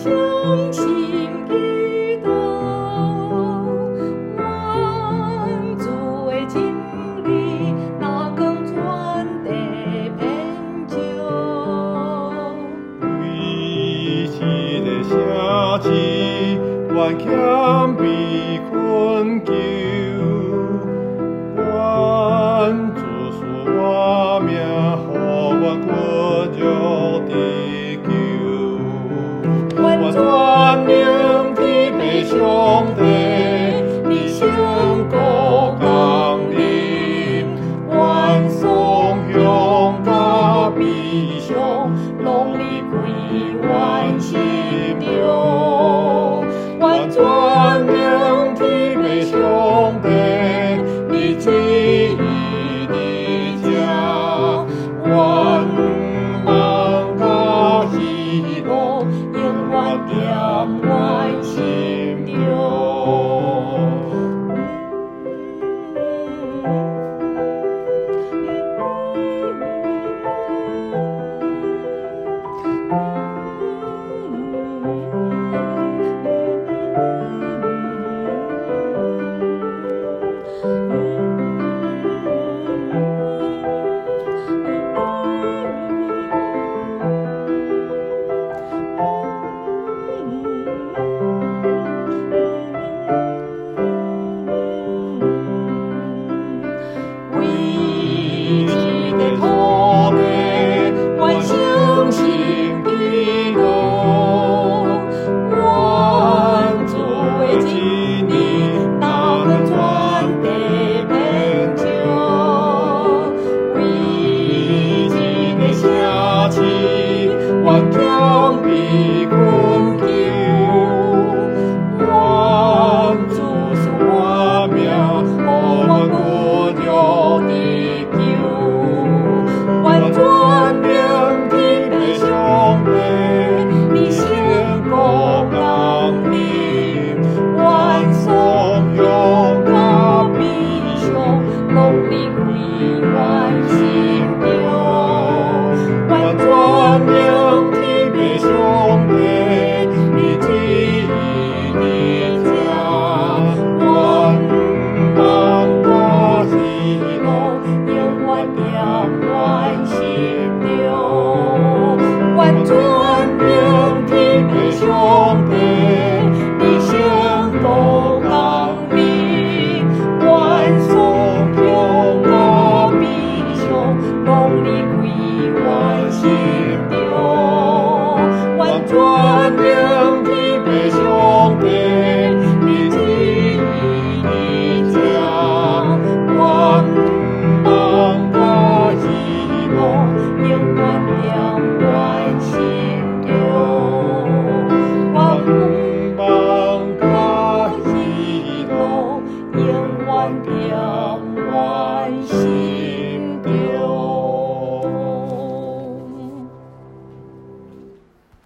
相信基督，万主的真理，那更传递遍照。为一个城市，愿谦卑困境，be องค์นี้คุยว่าฉันดูวันชวนยิงที่ไปช่วงเทป